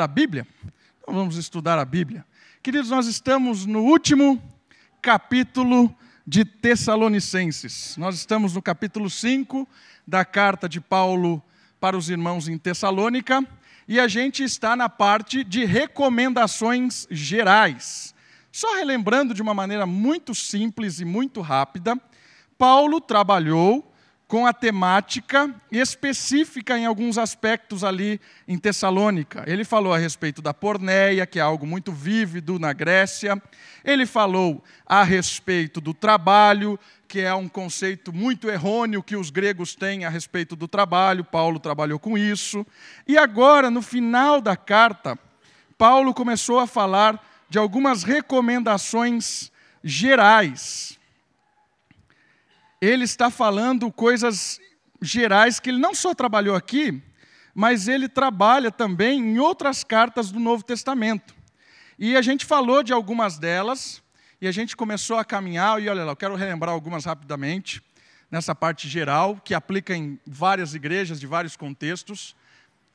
a Bíblia? Então vamos estudar a Bíblia. Queridos, nós estamos no último capítulo de Tessalonicenses. Nós estamos no capítulo 5 da carta de Paulo para os irmãos em Tessalônica e a gente está na parte de recomendações gerais. Só relembrando de uma maneira muito simples e muito rápida, Paulo trabalhou com a temática específica em alguns aspectos ali em Tessalônica. Ele falou a respeito da porneia, que é algo muito vívido na Grécia. Ele falou a respeito do trabalho, que é um conceito muito errôneo que os gregos têm a respeito do trabalho. Paulo trabalhou com isso. E agora, no final da carta, Paulo começou a falar de algumas recomendações gerais ele está falando coisas gerais que ele não só trabalhou aqui, mas ele trabalha também em outras cartas do Novo Testamento. E a gente falou de algumas delas, e a gente começou a caminhar, e olha lá, eu quero relembrar algumas rapidamente, nessa parte geral, que aplica em várias igrejas, de vários contextos.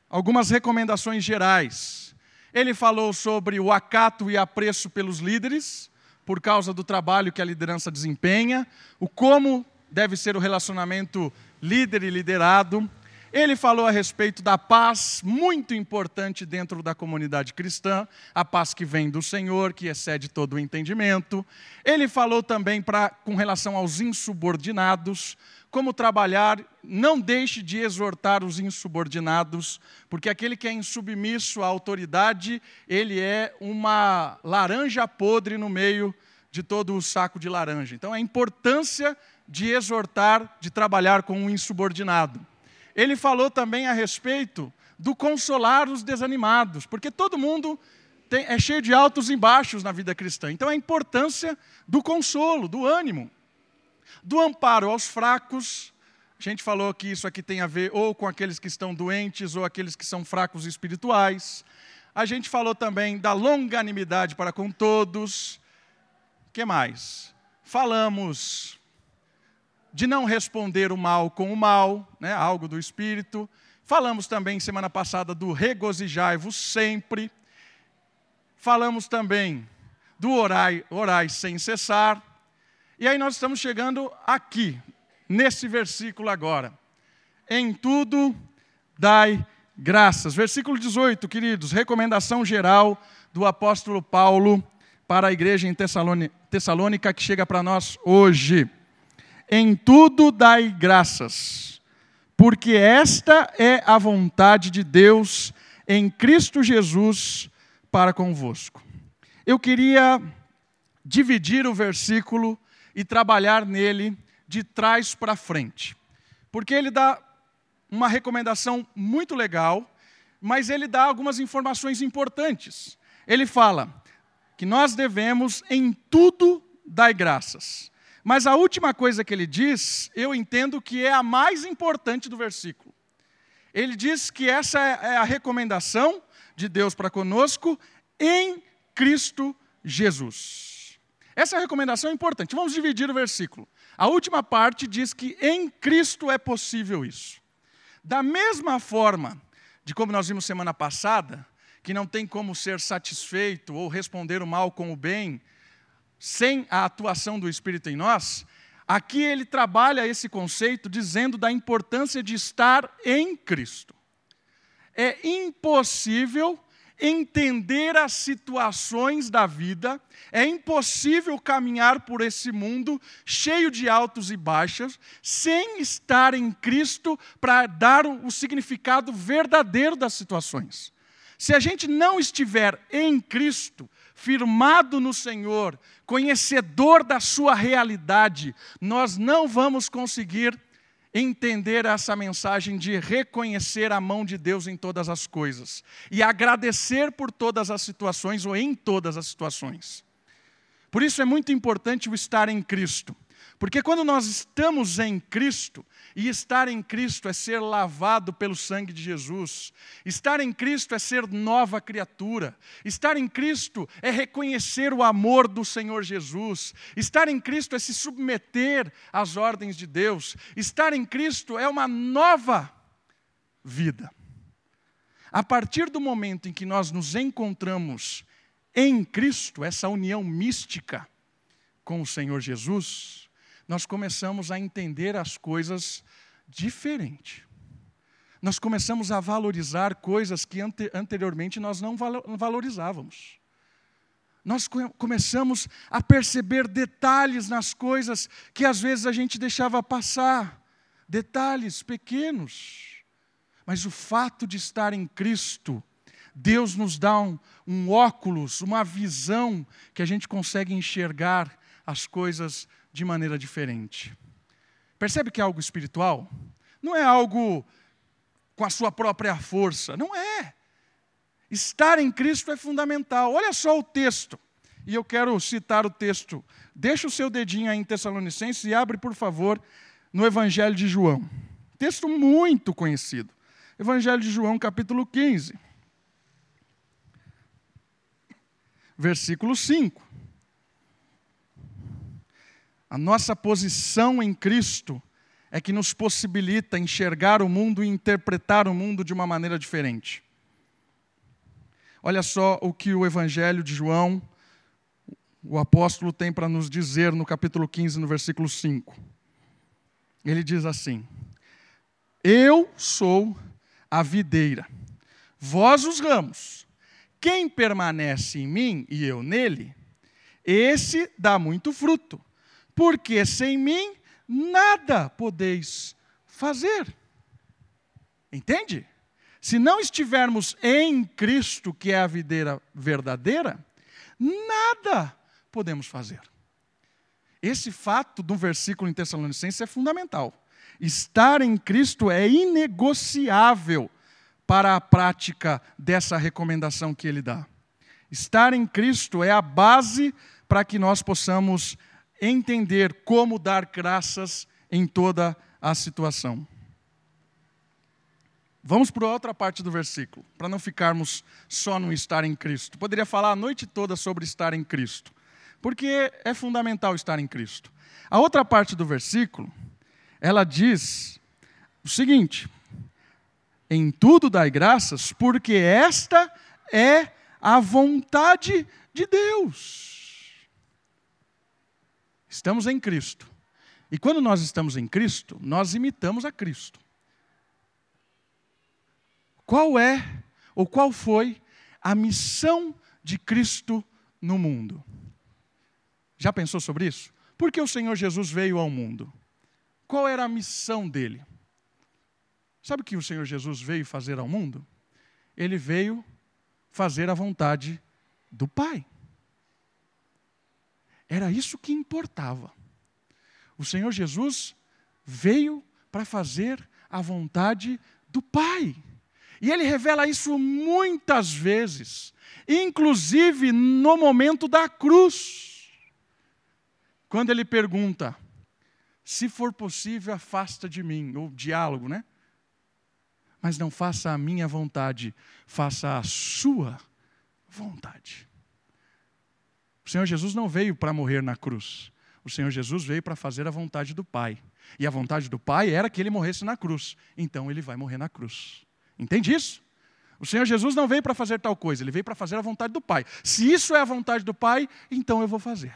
Algumas recomendações gerais. Ele falou sobre o acato e apreço pelos líderes, por causa do trabalho que a liderança desempenha, o como deve ser o relacionamento líder e liderado. Ele falou a respeito da paz, muito importante dentro da comunidade cristã, a paz que vem do Senhor, que excede todo o entendimento. Ele falou também pra, com relação aos insubordinados, como trabalhar, não deixe de exortar os insubordinados, porque aquele que é insubmisso à autoridade, ele é uma laranja podre no meio de todo o saco de laranja. Então, a importância de exortar, de trabalhar com um insubordinado. Ele falou também a respeito do consolar os desanimados, porque todo mundo tem, é cheio de altos e baixos na vida cristã. Então, a importância do consolo, do ânimo, do amparo aos fracos. A gente falou que isso aqui tem a ver ou com aqueles que estão doentes ou aqueles que são fracos espirituais. A gente falou também da longanimidade para com todos. Que mais? Falamos de não responder o mal com o mal, né, algo do espírito. Falamos também semana passada do regozijai-vos sempre. Falamos também do orai, orai sem cessar. E aí nós estamos chegando aqui, nesse versículo agora. Em tudo dai graças. Versículo 18, queridos, recomendação geral do apóstolo Paulo para a igreja em Tessalônica que chega para nós hoje. Em tudo dai graças, porque esta é a vontade de Deus em Cristo Jesus para convosco. Eu queria dividir o versículo e trabalhar nele de trás para frente, porque ele dá uma recomendação muito legal, mas ele dá algumas informações importantes. Ele fala que nós devemos em tudo dar graças. Mas a última coisa que ele diz, eu entendo que é a mais importante do versículo. Ele diz que essa é, é a recomendação de Deus para conosco em Cristo Jesus. Essa recomendação é importante. Vamos dividir o versículo. A última parte diz que em Cristo é possível isso. Da mesma forma de como nós vimos semana passada, que não tem como ser satisfeito ou responder o mal com o bem, sem a atuação do Espírito em nós, aqui ele trabalha esse conceito dizendo da importância de estar em Cristo. É impossível entender as situações da vida, é impossível caminhar por esse mundo cheio de altos e baixos, sem estar em Cristo para dar o significado verdadeiro das situações. Se a gente não estiver em Cristo, firmado no Senhor, conhecedor da sua realidade, nós não vamos conseguir entender essa mensagem de reconhecer a mão de Deus em todas as coisas e agradecer por todas as situações ou em todas as situações. Por isso é muito importante o estar em Cristo. Porque quando nós estamos em Cristo, e estar em Cristo é ser lavado pelo sangue de Jesus, estar em Cristo é ser nova criatura, estar em Cristo é reconhecer o amor do Senhor Jesus, estar em Cristo é se submeter às ordens de Deus, estar em Cristo é uma nova vida. A partir do momento em que nós nos encontramos em Cristo, essa união mística com o Senhor Jesus, nós começamos a entender as coisas diferente. Nós começamos a valorizar coisas que ante anteriormente nós não valorizávamos. Nós começamos a perceber detalhes nas coisas que às vezes a gente deixava passar, detalhes pequenos. Mas o fato de estar em Cristo, Deus nos dá um, um óculos, uma visão que a gente consegue enxergar as coisas de maneira diferente. Percebe que é algo espiritual? Não é algo com a sua própria força. Não é. Estar em Cristo é fundamental. Olha só o texto. E eu quero citar o texto. Deixa o seu dedinho aí em Tessalonicenses e abre, por favor, no Evangelho de João. Texto muito conhecido. Evangelho de João, capítulo 15. Versículo 5. A nossa posição em Cristo é que nos possibilita enxergar o mundo e interpretar o mundo de uma maneira diferente. Olha só o que o Evangelho de João, o apóstolo, tem para nos dizer no capítulo 15, no versículo 5. Ele diz assim: Eu sou a videira, vós os ramos. Quem permanece em mim e eu nele, esse dá muito fruto porque sem mim nada podeis fazer. Entende? Se não estivermos em Cristo, que é a videira verdadeira, nada podemos fazer. Esse fato do versículo em Tessalonicenses é fundamental. Estar em Cristo é inegociável para a prática dessa recomendação que ele dá. Estar em Cristo é a base para que nós possamos entender como dar graças em toda a situação. Vamos para outra parte do versículo, para não ficarmos só no estar em Cristo. Poderia falar a noite toda sobre estar em Cristo, porque é fundamental estar em Cristo. A outra parte do versículo, ela diz o seguinte: em tudo dai graças, porque esta é a vontade de Deus. Estamos em Cristo. E quando nós estamos em Cristo, nós imitamos a Cristo. Qual é ou qual foi a missão de Cristo no mundo? Já pensou sobre isso? Por que o Senhor Jesus veio ao mundo? Qual era a missão dele? Sabe o que o Senhor Jesus veio fazer ao mundo? Ele veio fazer a vontade do Pai. Era isso que importava. O Senhor Jesus veio para fazer a vontade do Pai. E ele revela isso muitas vezes, inclusive no momento da cruz. Quando ele pergunta: se for possível, afasta de mim, ou diálogo, né? Mas não faça a minha vontade, faça a sua vontade. O Senhor Jesus não veio para morrer na cruz. O Senhor Jesus veio para fazer a vontade do Pai. E a vontade do Pai era que ele morresse na cruz. Então ele vai morrer na cruz. Entende isso? O Senhor Jesus não veio para fazer tal coisa, ele veio para fazer a vontade do Pai. Se isso é a vontade do Pai, então eu vou fazer.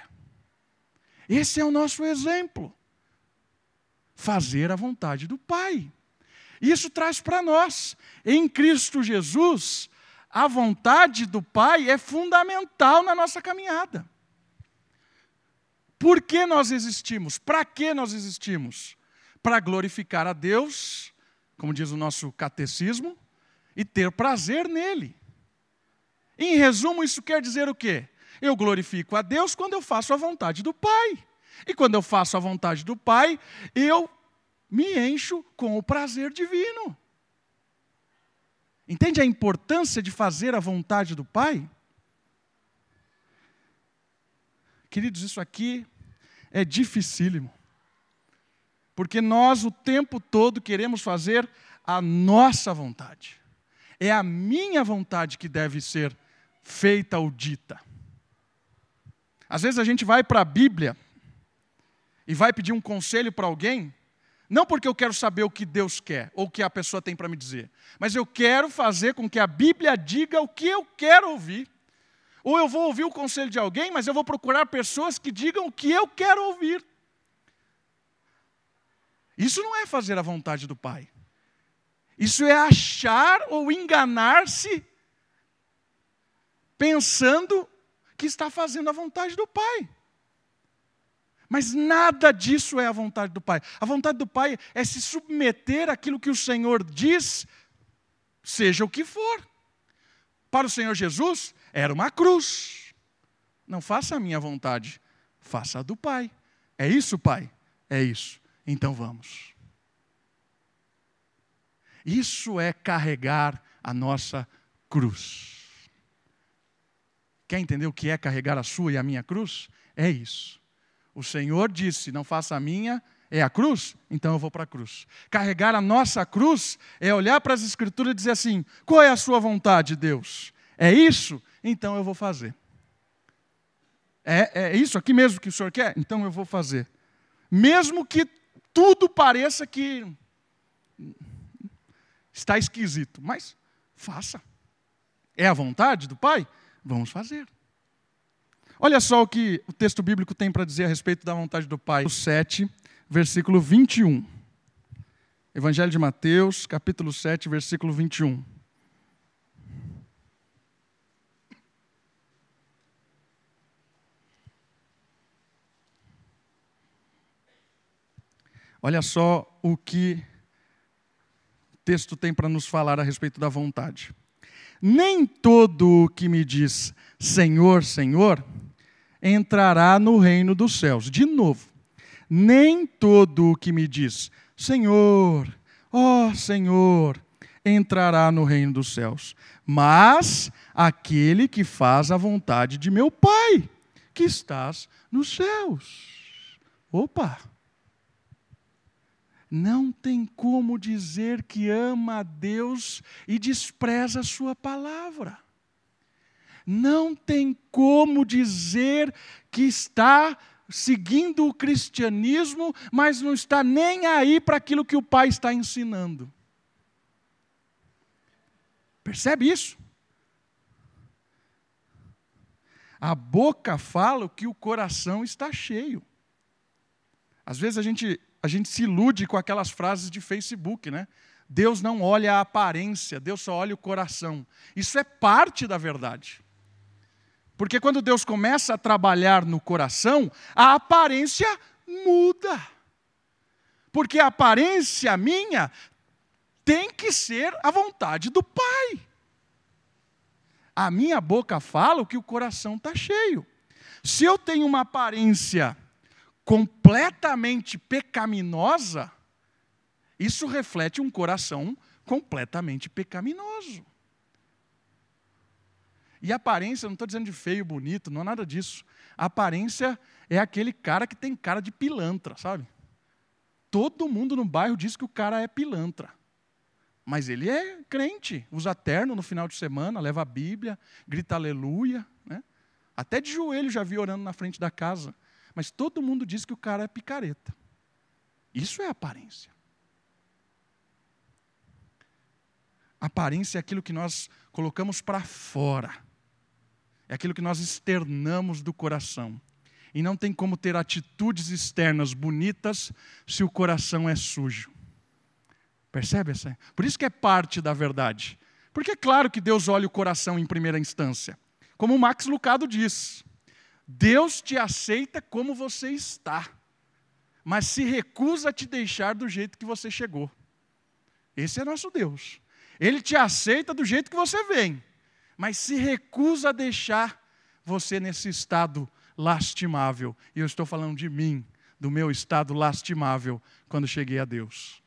Esse é o nosso exemplo. Fazer a vontade do Pai. Isso traz para nós, em Cristo Jesus, a vontade do Pai é fundamental na nossa caminhada. Por que nós existimos? Para que nós existimos? Para glorificar a Deus, como diz o nosso catecismo, e ter prazer nele. Em resumo, isso quer dizer o quê? Eu glorifico a Deus quando eu faço a vontade do Pai. E quando eu faço a vontade do Pai, eu me encho com o prazer divino. Entende a importância de fazer a vontade do Pai? Queridos, isso aqui é dificílimo. Porque nós o tempo todo queremos fazer a nossa vontade. É a minha vontade que deve ser feita ou dita. Às vezes a gente vai para a Bíblia e vai pedir um conselho para alguém, Não porque eu quero saber o que Deus quer ou o que a pessoa tem para me dizer, mas eu quero fazer com que a Bíblia diga o que eu quero ouvir. Ou eu vou ouvir o conselho de alguém, mas eu vou procurar pessoas que digam o que eu quero ouvir. Isso não é fazer a vontade do Pai. Isso é achar ou enganar-se pensando que está fazendo a vontade do Pai. Mas nada disso é a vontade do Pai. A vontade do Pai é se submeter àquilo que o Senhor diz, seja o que for. Para o Senhor Jesus, era uma cruz. Não faça a minha vontade, faça a do Pai. É isso, Pai? É isso. Então vamos. Isso é carregar a nossa cruz. Quer entender o que é carregar a sua e a minha cruz? É isso. O Senhor disse: Não faça a minha, é a cruz? Então eu vou para a cruz. Carregar a nossa cruz é olhar para as Escrituras e dizer assim: Qual é a sua vontade, Deus? É isso? Então eu vou fazer. É, é isso aqui mesmo que o Senhor quer? Então eu vou fazer. Mesmo que tudo pareça que está esquisito, mas faça. É a vontade do Pai? Vamos fazer. Olha só o que o texto bíblico tem para dizer a respeito da vontade do Pai. 7, versículo 21. Evangelho de Mateus, capítulo 7, versículo 21. Olha só o que o texto tem para nos falar a respeito da vontade. Nem todo o que me diz Senhor, Senhor, entrará no reino dos céus. De novo, nem todo o que me diz Senhor, ó Senhor, entrará no reino dos céus, mas aquele que faz a vontade de meu Pai, que estás nos céus. Opa! não tem como dizer que ama a Deus e despreza a Sua palavra. Não tem como dizer que está seguindo o cristianismo, mas não está nem aí para aquilo que o Pai está ensinando. Percebe isso? A boca fala o que o coração está cheio. Às vezes a gente a gente se ilude com aquelas frases de Facebook, né? Deus não olha a aparência, Deus só olha o coração. Isso é parte da verdade. Porque quando Deus começa a trabalhar no coração, a aparência muda. Porque a aparência minha tem que ser a vontade do Pai. A minha boca fala o que o coração está cheio. Se eu tenho uma aparência completamente pecaminosa, isso reflete um coração completamente pecaminoso. E aparência, não estou dizendo de feio, bonito, não é nada disso. A aparência é aquele cara que tem cara de pilantra, sabe? Todo mundo no bairro diz que o cara é pilantra. Mas ele é crente, usa terno no final de semana, leva a Bíblia, grita aleluia. Né? Até de joelho já vi orando na frente da casa. Mas todo mundo diz que o cara é picareta. Isso é aparência. Aparência é aquilo que nós colocamos para fora. É aquilo que nós externamos do coração. E não tem como ter atitudes externas bonitas se o coração é sujo. Percebe essa? Por isso que é parte da verdade. Porque é claro que Deus olha o coração em primeira instância. Como o Max Lucado diz, Deus te aceita como você está, mas se recusa a te deixar do jeito que você chegou. Esse é nosso Deus. Ele te aceita do jeito que você vem, mas se recusa a deixar você nesse estado lastimável. E eu estou falando de mim, do meu estado lastimável quando cheguei a Deus.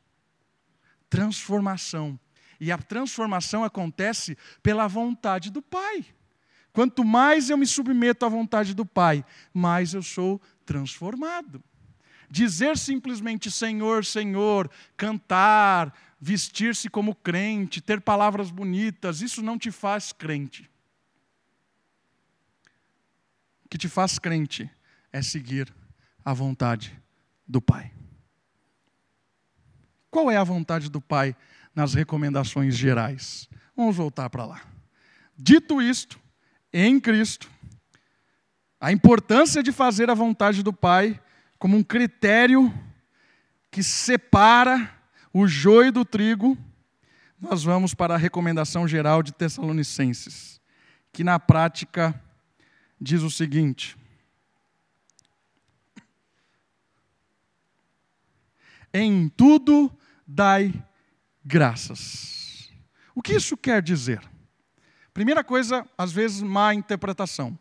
Transformação. E a transformação acontece pela vontade do Pai. Quanto mais eu me submeto à vontade do Pai, mais eu sou transformado. Dizer simplesmente Senhor, Senhor, cantar, vestir-se como crente, ter palavras bonitas, isso não te faz crente. O que te faz crente é seguir a vontade do Pai. Qual é a vontade do Pai nas recomendações gerais? Vamos voltar para lá. Dito isto, em Cristo, a importância de fazer a vontade do Pai como um critério que separa o joio do trigo, nós vamos para a recomendação geral de Tessalonicenses, que na prática diz o seguinte: Em tudo dai graças. O que isso quer dizer? Primeira coisa, às vezes, má interpretação.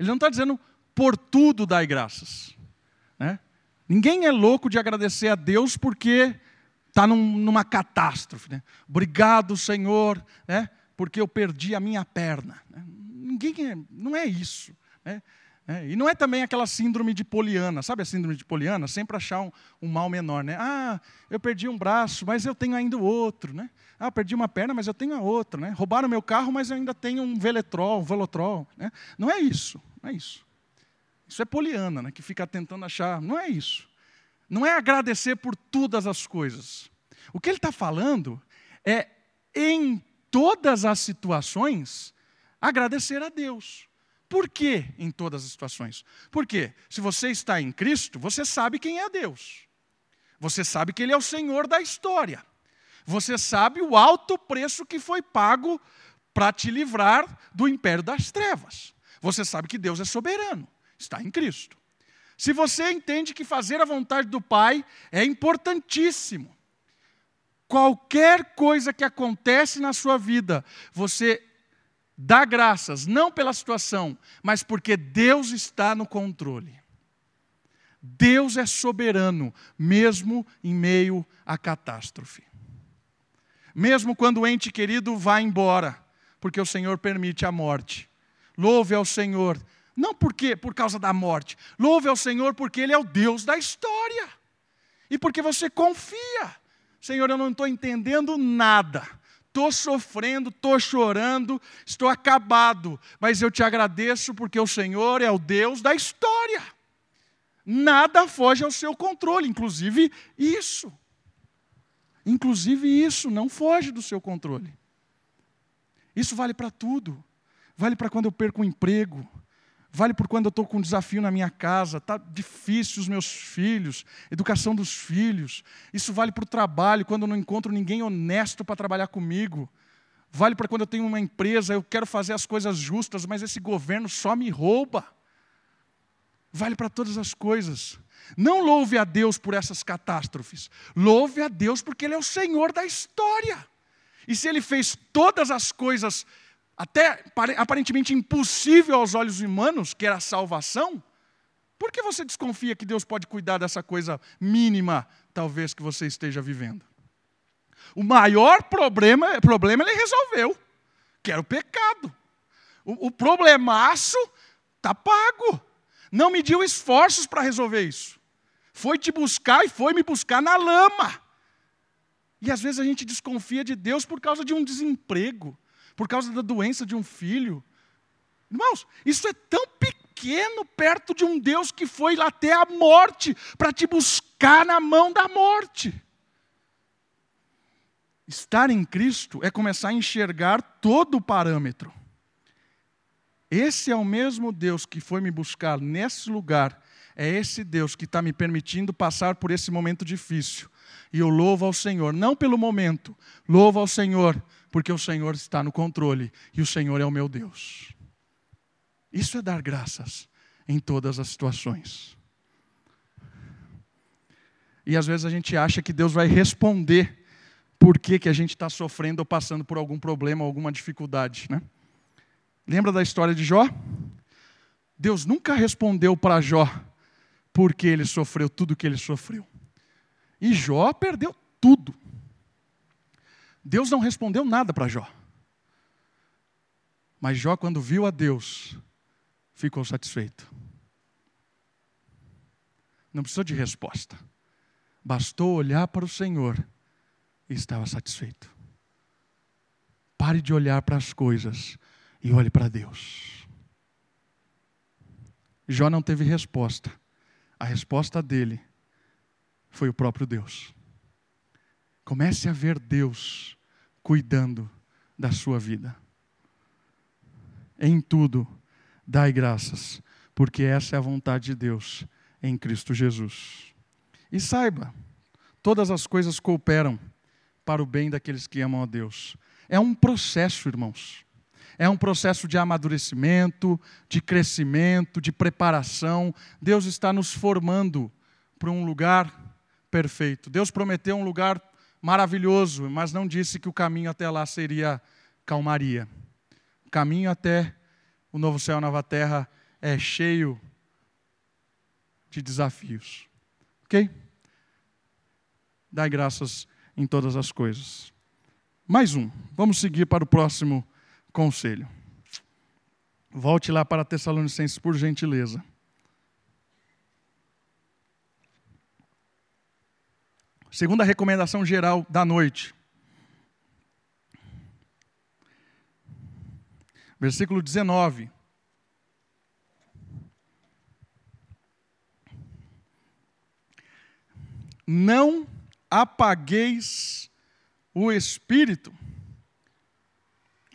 Ele não está dizendo por tudo dai graças. Né? Ninguém é louco de agradecer a Deus porque está num, numa catástrofe. Né? Obrigado, Senhor, né? porque eu perdi a minha perna. Né? Ninguém é, não é isso. Né? É, e não é também aquela síndrome de Poliana, sabe a síndrome de Poliana? Sempre achar um, um, mal menor, né? Ah, eu perdi um braço, mas eu tenho ainda o outro, né? Ah, perdi uma perna, mas eu tenho a outra, né? Roubaram meu carro, mas eu ainda tenho um veletrol, um velotrol, né? Não é isso, não é isso. Isso é Poliana, né? Que fica tentando achar, não é isso. Não é agradecer por todas as coisas. O que ele está falando é, em todas as situações, agradecer a Deus. Por que em todas as situações? Porque se você está em Cristo, você sabe quem é Deus. Você sabe que Ele é o Senhor da história. Você sabe o alto preço que foi pago para te livrar do império das trevas. Você sabe que Deus é soberano, está em Cristo. Se você entende que fazer a vontade do Pai é importantíssimo, qualquer coisa que acontece na sua vida, você dá graças, não pela situação, mas porque Deus está no controle. Deus é soberano, mesmo em meio à catástrofe. Mesmo quando o ente querido vai embora, porque o Senhor permite a morte. Louve ao Senhor, não porque por causa da morte. Louve ao Senhor porque ele é o Deus da história. E porque você confia. Senhor, eu não estou entendendo nada estou sofrendo, estou chorando, estou acabado, mas eu te agradeço porque o Senhor é o Deus da história. Nada foge ao seu controle, inclusive isso. Inclusive isso não foge do seu controle. Isso vale para tudo. Vale para quando eu perco o emprego, vale por quando eu estou com um desafio na minha casa, está difícil os meus filhos, educação dos filhos. Isso vale para o trabalho, quando eu não encontro ninguém honesto para trabalhar comigo. Vale para quando eu tenho uma empresa, eu quero fazer as coisas justas, mas esse governo só me rouba. Vale para todas as coisas. Não louve a Deus por essas catástrofes. Louve a Deus porque Ele é o Senhor da história. E se Ele fez todas as coisas até aparentemente impossível aos olhos humanos, que era a salvação, por que você desconfia que Deus pode cuidar dessa coisa mínima, talvez, que você esteja vivendo? O maior problema, problema ele resolveu, que era o pecado. O, o problemaço está pago. Não mediu esforços para resolver isso. Foi te buscar e foi me buscar na lama. E às vezes a gente desconfia de Deus por causa de um desemprego, por causa da doença de um filho. Irmãos, isso é tão pequeno perto de um Deus que foi lá até a morte para te buscar na mão da morte. Estar em Cristo é começar a enxergar todo o parâmetro. Esse é o mesmo Deus que foi me buscar nesse lugar, é esse Deus que está me permitindo passar por esse momento difícil. E eu louvo ao Senhor, não pelo momento, louvo ao Senhor porque o Senhor está no controle e o Senhor é o meu Deus. Isso é dar graças em todas as situações. E às vezes a gente acha que Deus vai responder por que, que a gente está sofrendo ou passando por algum problema, alguma dificuldade. Né? Lembra da história de Jó? Deus nunca respondeu para Jó por que ele sofreu tudo que ele sofreu. E Jó perdeu tudo. Deus não respondeu nada para Jó. Mas Jó, quando viu a Deus, ficou satisfeito. Não precisou de resposta. Bastou olhar para o Senhor e estava satisfeito. Pare de olhar para as coisas e olhe para Deus. Jó não teve resposta. A resposta dele foi o próprio Deus. Comece a ver Deus cuidando da sua vida. Em tudo, dai graças, porque essa é a vontade de Deus em Cristo Jesus. E saiba, todas as coisas cooperam para o bem daqueles que amam a Deus. É um processo, irmãos. É um processo de amadurecimento, de crescimento, de preparação. Deus está nos formando para um lugar perfeito. Deus prometeu um lugar maravilhoso, mas não disse que o caminho até lá seria calmaria. O caminho até o novo céu a nova terra é cheio de desafios. Ok? Dai graças em todas as coisas. Mais um. Vamos seguir para o próximo conselho. Volte lá para Tessalonicenses, por gentileza. Segunda recomendação geral da noite. Versículo 19. Não apagueis o espírito.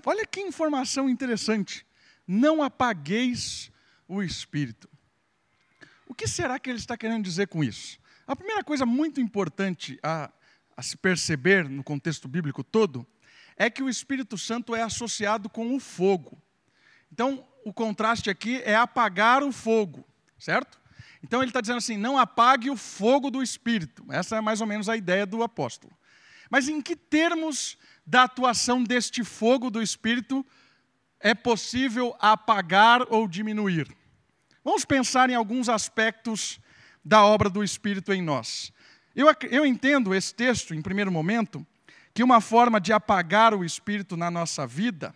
Olha que informação interessante. Não apagueis o espírito. O que será que ele está querendo dizer com isso? A primeira coisa muito importante a, a se perceber no contexto bíblico todo é que o Espírito Santo é associado com o fogo. Então, o contraste aqui é apagar o fogo, certo? Então, ele está dizendo assim: não apague o fogo do Espírito. Essa é mais ou menos a ideia do apóstolo. Mas em que termos da atuação deste fogo do Espírito é possível apagar ou diminuir? Vamos pensar em alguns aspectos da obra do Espírito em nós. Eu, eu entendo esse texto, em primeiro momento, que uma forma de apagar o Espírito na nossa vida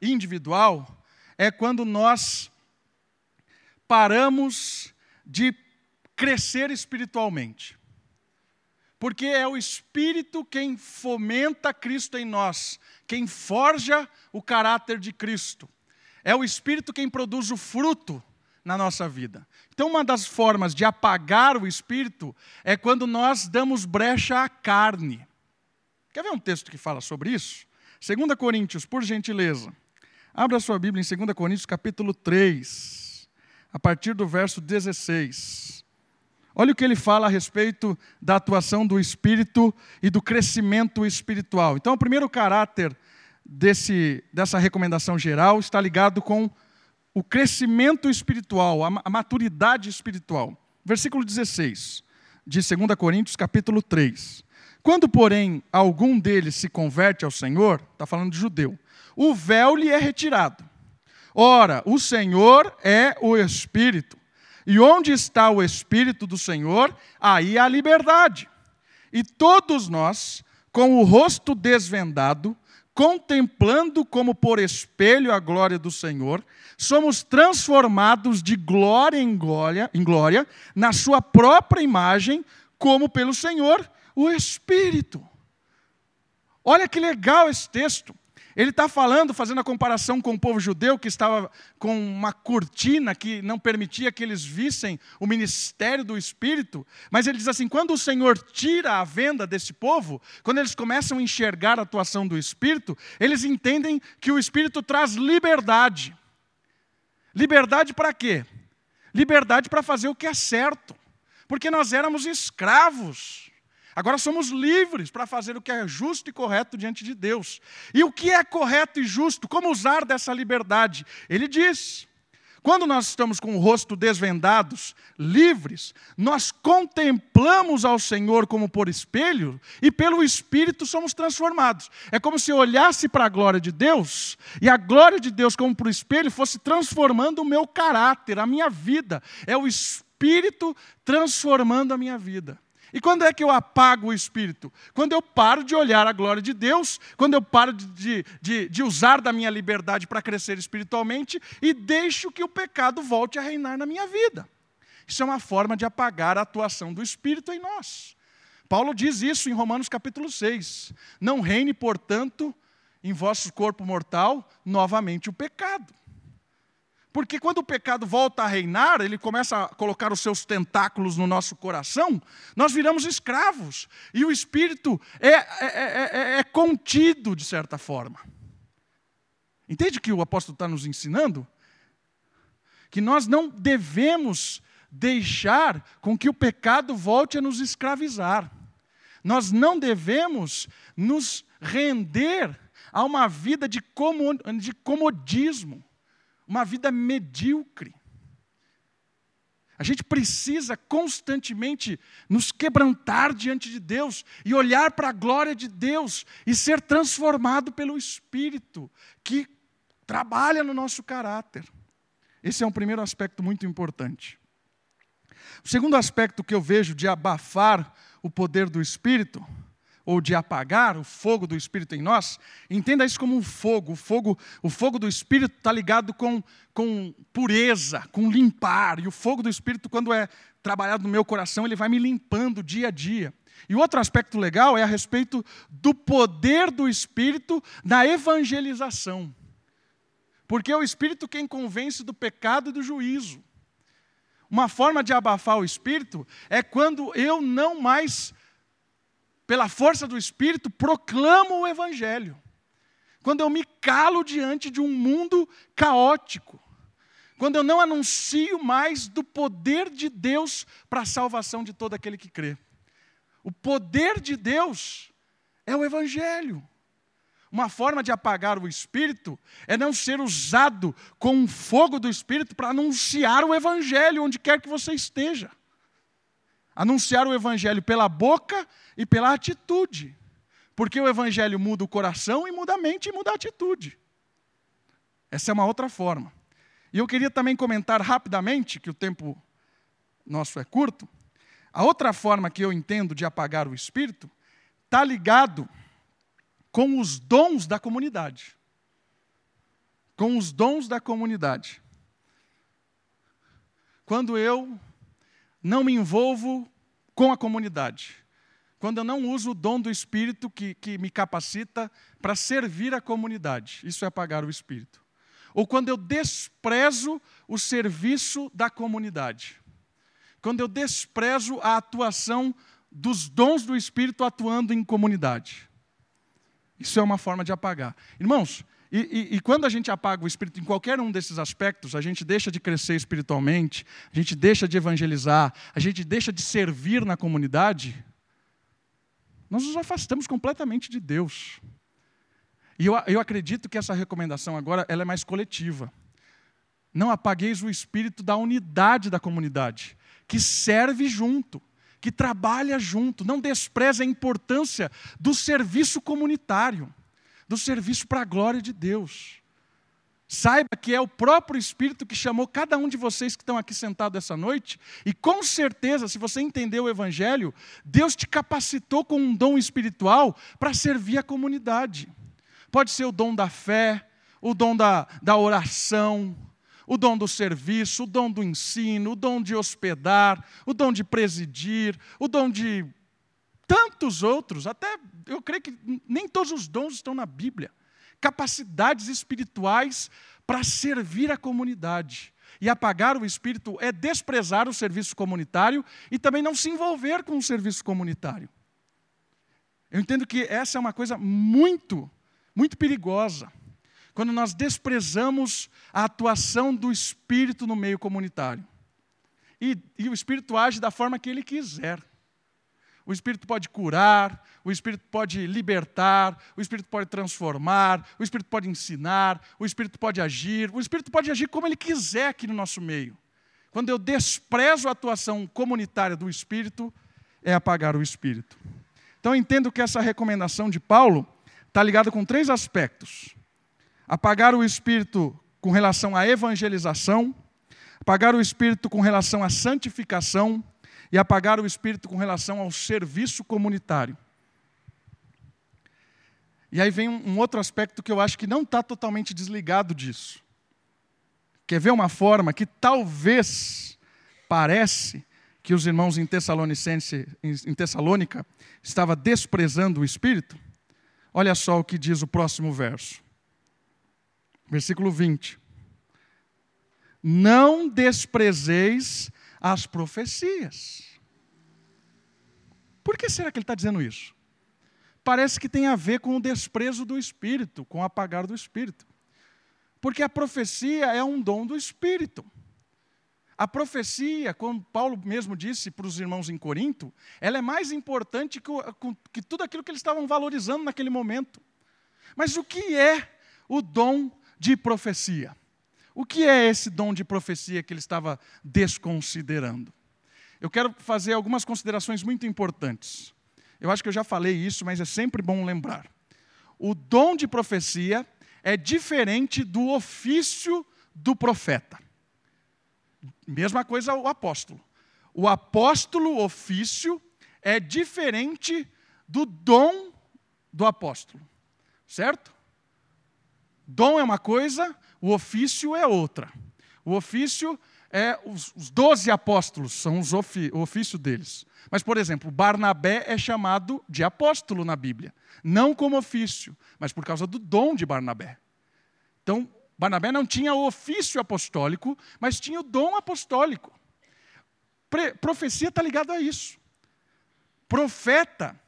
individual é quando nós paramos de crescer espiritualmente. Porque é o Espírito quem fomenta Cristo em nós, quem forja o caráter de Cristo. É o Espírito quem produz o fruto na nossa vida. Então, uma das formas de apagar o Espírito é quando nós damos brecha à carne. Quer ver um texto que fala sobre isso? 2 Coríntios, por gentileza. Abra sua Bíblia em 2 Coríntios, capítulo 3, a partir do verso 16. Olha o que ele fala a respeito da atuação do Espírito e do crescimento espiritual. Então, o primeiro caráter desse, dessa recomendação geral está ligado com o crescimento espiritual, a maturidade espiritual. Versículo 16 de 2 Coríntios, capítulo 3. Quando, porém, algum deles se converte ao Senhor, está falando de judeu, o véu lhe é retirado. Ora, o Senhor é o Espírito. E onde está o Espírito do Senhor, aí há liberdade. E todos nós, com o rosto desvendado, contemplando como por espelho a glória do Senhor, somos transformados de glória em glória, em glória na sua própria imagem, como pelo Senhor, o Espírito. Olha que legal esse texto. Ele está falando, fazendo a comparação com o povo judeu, que estava com uma cortina que não permitia que eles vissem o ministério do Espírito. Mas ele diz assim: quando o Senhor tira a venda desse povo, quando eles começam a enxergar a atuação do Espírito, eles entendem que o Espírito traz liberdade. Liberdade para quê? Liberdade para fazer o que é certo. Porque nós éramos escravos. Agora somos livres para fazer o que é justo e correto diante de Deus. E o que é correto e justo? Como usar dessa liberdade? Ele diz: quando nós estamos com o rosto desvendados, livres, nós contemplamos ao Senhor como por espelho e pelo Espírito somos transformados. É como se eu olhasse para a glória de Deus e a glória de Deus, como por espelho, fosse transformando o meu caráter, a minha vida. É o Espírito transformando a minha vida. E quando é que eu apago o espírito? Quando eu paro de olhar a glória de Deus, quando eu paro de, de, de usar da minha liberdade para crescer espiritualmente e deixo que o pecado volte a reinar na minha vida. Isso é uma forma de apagar a atuação do espírito em nós. Paulo diz isso em Romanos capítulo 6. Não reine, portanto, em vosso corpo mortal novamente o pecado. Porque quando o pecado volta a reinar, ele começa a colocar os seus tentáculos no nosso coração, nós viramos escravos. E o espírito é, é, é, é, é contido, de certa forma. Entende que o apóstolo está nos ensinando? Que nós não devemos deixar com que o pecado volte a nos escravizar. Nós não devemos nos render a uma vida de, comodismo uma vida medíocre. A gente precisa constantemente nos quebrantar diante de Deus e olhar para a glória de Deus e ser transformado pelo Espírito que trabalha no nosso caráter. Esse é um primeiro aspecto muito importante. O segundo aspecto que eu vejo de abafar o poder do Espírito ou de apagar o fogo do Espírito em nós, entenda isso como um fogo. O fogo, o fogo do Espírito está ligado com, com pureza, com limpar. E o fogo do Espírito, quando é trabalhado no meu coração, ele vai me limpando dia a dia. E outro aspecto legal é a respeito do poder do Espírito na evangelização. Porque é o Espírito quem convence do pecado e do juízo. Uma forma de abafar o Espírito é quando eu não mais pela força do Espírito, proclamo o Evangelho. Quando eu me calo diante de um mundo caótico. Quando eu não anuncio mais do poder de Deus para a salvação de todo aquele que crê. O poder de Deus é o Evangelho. Uma forma de apagar o Espírito é não ser usado com o fogo do Espírito para anunciar o Evangelho onde quer que você esteja. Anunciar o Evangelho pela boca e pela atitude. Porque o Evangelho muda o coração e muda a mente e muda a atitude. Essa é uma outra forma. E eu queria também comentar rapidamente, que o tempo nosso é curto, a outra forma que eu entendo de apagar o espírito está ligado com os dons da comunidade. Com os dons da comunidade. Quando eu não me envolvo com a comunidade. Quando eu não uso o dom do Espírito que, que me capacita para servir a comunidade. Isso é apagar o Espírito. Ou quando eu desprezo o serviço da comunidade. Quando eu desprezo a atuação dos dons do Espírito atuando em comunidade. Isso é uma forma de apagar. Irmãos, e, e, e, quando a gente apaga o espírito em qualquer um desses aspectos, a gente deixa de crescer espiritualmente, a gente deixa de evangelizar, a gente deixa de servir na comunidade, nós nos afastamos completamente de Deus. E eu, eu acredito que essa recomendação agora ela é mais coletiva. Não apagueis o espírito da unidade da comunidade, que serve junto, que trabalha junto, não despreza a importância do serviço comunitário do serviço para a glória de Deus. Saiba que é o próprio Espírito que chamou cada um de vocês que estão aqui sentados essa noite, e com certeza, se você entendeu o Evangelho, Deus te capacitou com um dom espiritual para servir a comunidade. Pode ser o dom da fé, o dom da, da oração, o dom do serviço, o dom do ensino, o dom de hospedar, o dom de presidir, o dom de tantos outros, até eu creio que nem todos os dons estão na Bíblia. Capacidades espirituais para servir a comunidade. E apagar o espírito é desprezar o serviço comunitário e também não se envolver com o serviço comunitário. Eu entendo que essa é uma coisa muito, muito perigosa. Quando nós desprezamos a atuação do espírito no meio comunitário. E, e o espírito age da forma que ele quiser. O Espírito pode curar, o Espírito pode libertar, o Espírito pode transformar, o Espírito pode ensinar, o Espírito pode agir, o Espírito pode agir como ele quiser aqui no nosso meio. Quando eu desprezo a atuação comunitária do Espírito, é apagar o Espírito. Então eu entendo que essa recomendação de Paulo está ligada com três aspectos: apagar o Espírito com relação à evangelização, apagar o Espírito com relação à santificação e apagar o espírito com relação ao serviço comunitário. E aí vem um outro aspecto que eu acho que não está totalmente desligado disso. Quer ver uma forma que talvez parece que os irmãos em, Tessalonicense, em Tessalônica estavam desprezando o Espírito? Olha só o que diz o próximo verso. Versículo 20. não desprezeis as profecias. Por que será que ele está dizendo isso? Parece que tem a ver com o desprezo do Espírito, com o apagar do Espírito. Porque a profecia é um dom do Espírito. A profecia, como Paulo mesmo disse para os irmãos em Corinto, ela é mais importante que, que tudo aquilo que eles estavam valorizando naquele momento. Mas o que é o dom de profecia? O que é esse dom de profecia que ele estava desconsiderando? Eu quero fazer algumas considerações muito importantes. Eu acho que eu já falei isso, mas é sempre bom lembrar. O dom de profecia é diferente do ofício do profeta. Mesma coisa o apóstolo. O apóstolo ofício é diferente do dom do apóstolo. Certo? Dom é uma coisa, o ofício é outra. O ofício é os doze apóstolos, são os ofi, o ofício deles. Mas, por exemplo, Barnabé é chamado de apóstolo na Bíblia. Não como ofício, mas por causa do dom de Barnabé. Então, Barnabé não tinha o ofício apostólico, mas tinha o dom apostólico. Pre profecia está ligada a isso. Profeta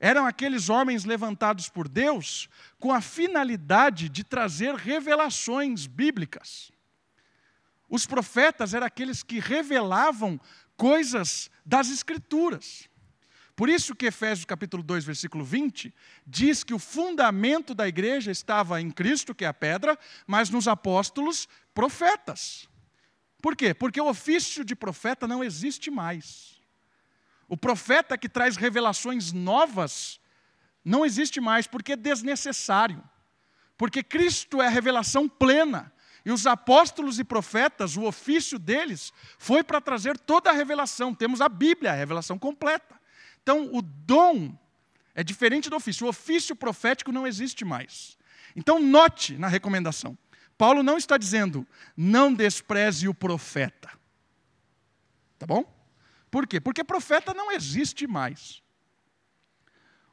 eram aqueles homens levantados por Deus com a finalidade de trazer revelações bíblicas. Os profetas eram aqueles que revelavam coisas das Escrituras. Por isso que Efésios capítulo 2, versículo 20, diz que o fundamento da igreja estava em Cristo, que é a pedra, mas nos apóstolos, profetas. Por quê? Porque o ofício de profeta não existe mais. O profeta que traz revelações novas não existe mais, porque é desnecessário. Porque Cristo é a revelação plena. E os apóstolos e profetas, o ofício deles foi para trazer toda a revelação. Temos a Bíblia, a revelação completa. Então, o dom é diferente do ofício. O ofício profético não existe mais. Então, note na recomendação: Paulo não está dizendo, não despreze o profeta. Tá bom? Por quê? Porque profeta não existe mais.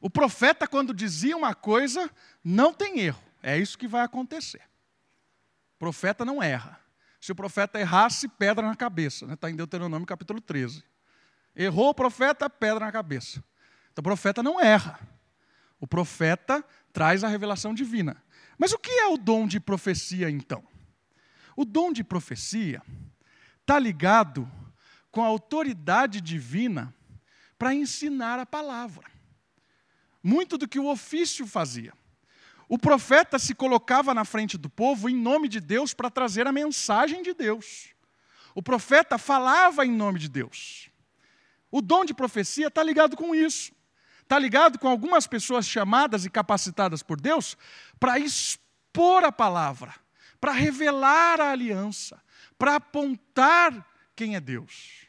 O profeta, quando dizia uma coisa, não tem erro. É isso que vai acontecer. Profeta não erra. Se o profeta errasse, pedra na cabeça. Está né? Tá em Deuteronômio capítulo 13. Errou o profeta, pedra na cabeça. Então o profeta não erra. O profeta traz a revelação divina. Mas o que é o dom de profecia, então? O dom de profecia está ligado com a autoridade divina para ensinar a palavra. Muito do que o ofício fazia. O profeta se colocava na frente do povo em nome de Deus para trazer a mensagem de Deus. O profeta falava em nome de Deus. O dom de profecia está ligado com isso. Está ligado com algumas pessoas chamadas e capacitadas por Deus para expor a palavra, para revelar a aliança, para apontar quem é Deus.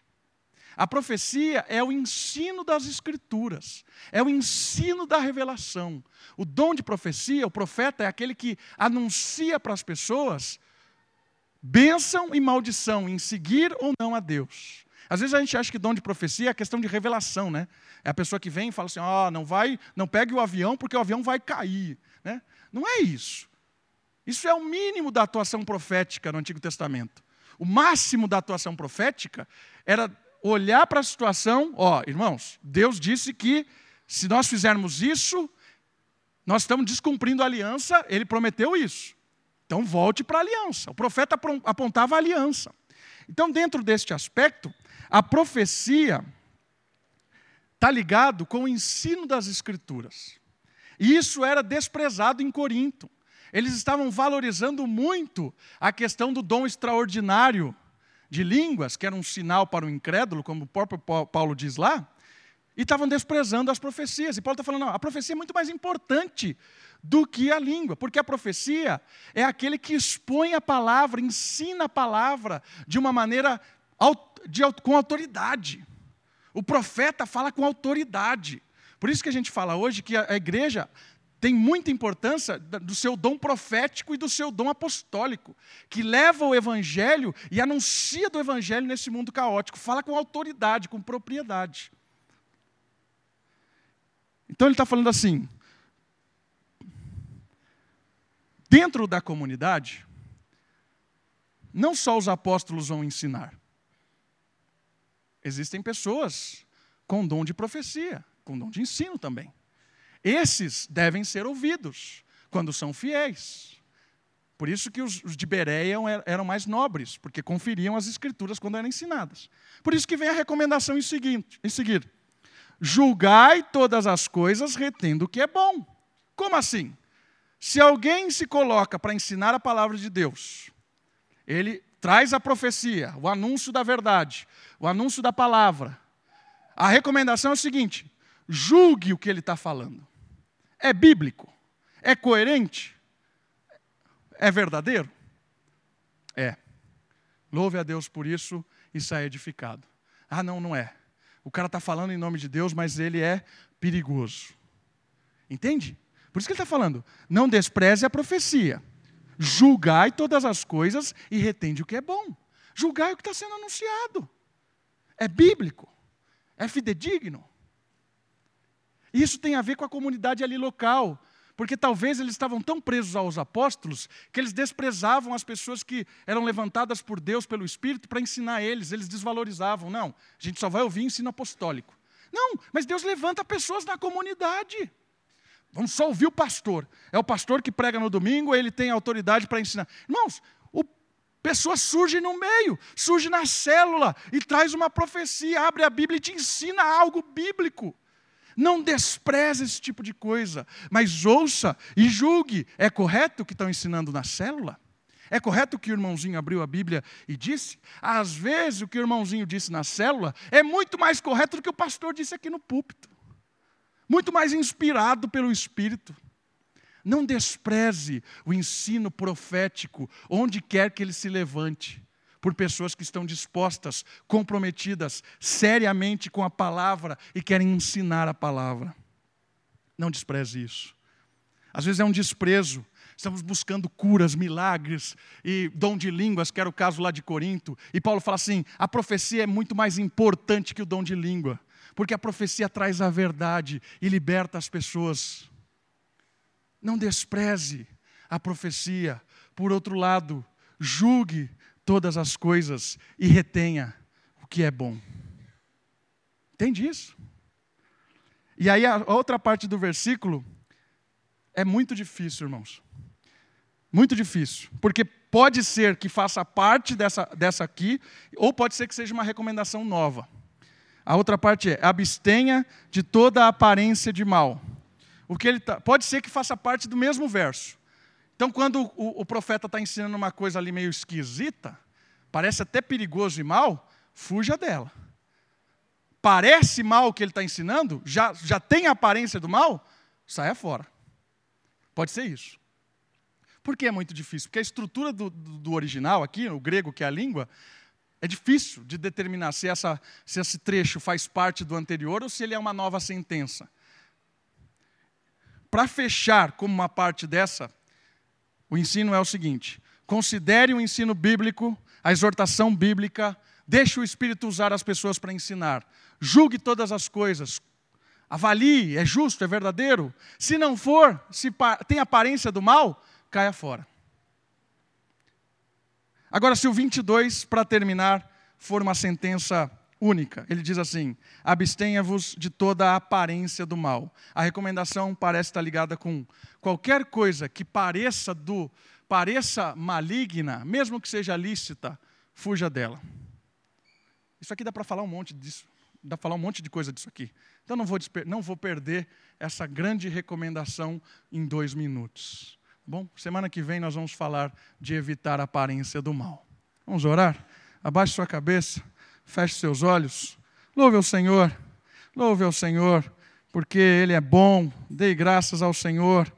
A profecia é o ensino das Escrituras, é o ensino da revelação. O dom de profecia, o profeta, é aquele que anuncia para as pessoas bênção e maldição em seguir ou não a Deus. Às vezes a gente acha que dom de profecia é questão de revelação, né? É a pessoa que vem e fala assim: ó, não vai, não pegue o avião porque o avião vai cair, né? Não é isso. Isso é o mínimo da atuação profética no Antigo Testamento. O máximo da atuação profética era olhar para a situação, ó, irmãos, Deus disse que se nós fizermos isso, nós estamos descumprindo a aliança, ele prometeu isso. Então volte para a aliança. O profeta apontava a aliança. Então, dentro deste aspecto, a profecia está ligado com o ensino das escrituras. E isso era desprezado em Corinto. Eles estavam valorizando muito a questão do dom extraordinário de línguas, que era um sinal para o incrédulo, como o próprio Paulo diz lá, e estavam desprezando as profecias. E Paulo está falando, não, a profecia é muito mais importante do que a língua, porque a profecia é aquele que expõe a palavra, ensina a palavra de uma maneira de, com autoridade. O profeta fala com autoridade. Por isso que a gente fala hoje que a igreja tem muita importância do seu dom profético e do seu dom apostólico, que leva o evangelho e anuncia do evangelho nesse mundo caótico, fala com autoridade, com propriedade. Então ele está falando assim: dentro da comunidade, não só os apóstolos vão ensinar. Existem pessoas com dom de profecia, com dom de ensino também. Esses devem ser ouvidos quando são fiéis. Por isso que os, de Bereia eram mais nobres, porque conferiam as escrituras quando eram ensinadas. Por isso que vem a recomendação em, seguinte, em seguir. Julgai todas as coisas retendo o que é bom. Como assim? Se alguém se coloca para ensinar a palavra de Deus, ele traz a profecia, o anúncio da verdade, o anúncio da palavra. A recomendação é o seguinte: julgue o que ele está falando. É bíblico? É coerente? É verdadeiro? É. Louve a Deus por isso e saia edificado. Ah, não, não é. O cara está falando em nome de Deus, mas ele é perigoso. Entende? Por isso que ele está falando: não despreze a profecia. Julgai todas as coisas e retende o que é bom. Julgai o que está sendo anunciado. É bíblico. É fidedigno. Isso tem a ver com a comunidade ali local. Porque talvez eles estavam tão presos aos apóstolos que eles desprezavam as pessoas que eram levantadas por Deus, pelo Espírito, para ensinar eles, eles desvalorizavam. Não, a gente só vai ouvir ensino apostólico. Não, mas Deus levanta pessoas na comunidade. Vamos só ouvir o pastor. É o pastor que prega no domingo, ele tem autoridade para ensinar. Irmãos, o pessoa surge no meio, surge na célula e traz uma profecia, abre a Bíblia e te ensina algo bíblico. Não despreze esse tipo de coisa, mas ouça e julgue. É correto o que estão ensinando na célula? É correto o que o irmãozinho abriu a Bíblia e disse? Às vezes o que o irmãozinho disse na célula é muito mais correto do que o pastor disse aqui no púlpito. Muito mais inspirado pelo Espírito. Não despreze o ensino profético onde quer que ele se levante por pessoas que estão dispostas, comprometidas seriamente com a palavra e querem ensinar a palavra. Não despreze isso. Às vezes é um desprezo. Estamos buscando curas, milagres e dom de línguas, que era o caso lá de Corinto. E Paulo fala assim: a profecia é muito mais importante que o dom de língua, porque a profecia traz a verdade e liberta as pessoas. Não despreze a profecia. Por outro lado, julgue todas as coisas e retenha o que é bom. Entende isso? E aí a outra parte do versículo é muito difícil, irmãos. Muito difícil. Porque pode ser que faça parte dessa, dessa aqui, ou pode ser que seja uma recomendação nova. A outra parte é: abstenha de toda aparência de mal. O que ele tá, pode ser que faça parte do mesmo verso. Então, quando o, o profeta está ensinando uma coisa ali meio esquisita, parece até perigoso e mal, fuja dela. Parece mal o que ele está ensinando, já, já tem a aparência do mal, saia fora. Pode ser isso. Por que é muito difícil? Porque a estrutura do, do original aqui, o grego, que é a língua, é difícil de determinar se, essa, se esse trecho faz parte do anterior ou se ele é uma nova sentença. Para fechar como uma parte dessa, o ensino é o seguinte: considere o ensino bíblico, a exortação bíblica, deixe o Espírito usar as pessoas para ensinar, julgue todas as coisas, avalie, é justo, é verdadeiro. Se não for, se tem aparência do mal, caia fora. Agora, se o 22, para terminar, for uma sentença única. Ele diz assim: abstenha-vos de toda a aparência do mal. A recomendação parece estar ligada com qualquer coisa que pareça do pareça maligna, mesmo que seja lícita, fuja dela. Isso aqui dá para falar um monte disso, dá para falar um monte de coisa disso aqui. Então não vou, não vou perder essa grande recomendação em dois minutos. Bom, semana que vem nós vamos falar de evitar a aparência do mal. Vamos orar? Abaixe sua cabeça. Feche seus olhos. Louve ao Senhor. Louve ao Senhor, porque Ele é bom. Dê graças ao Senhor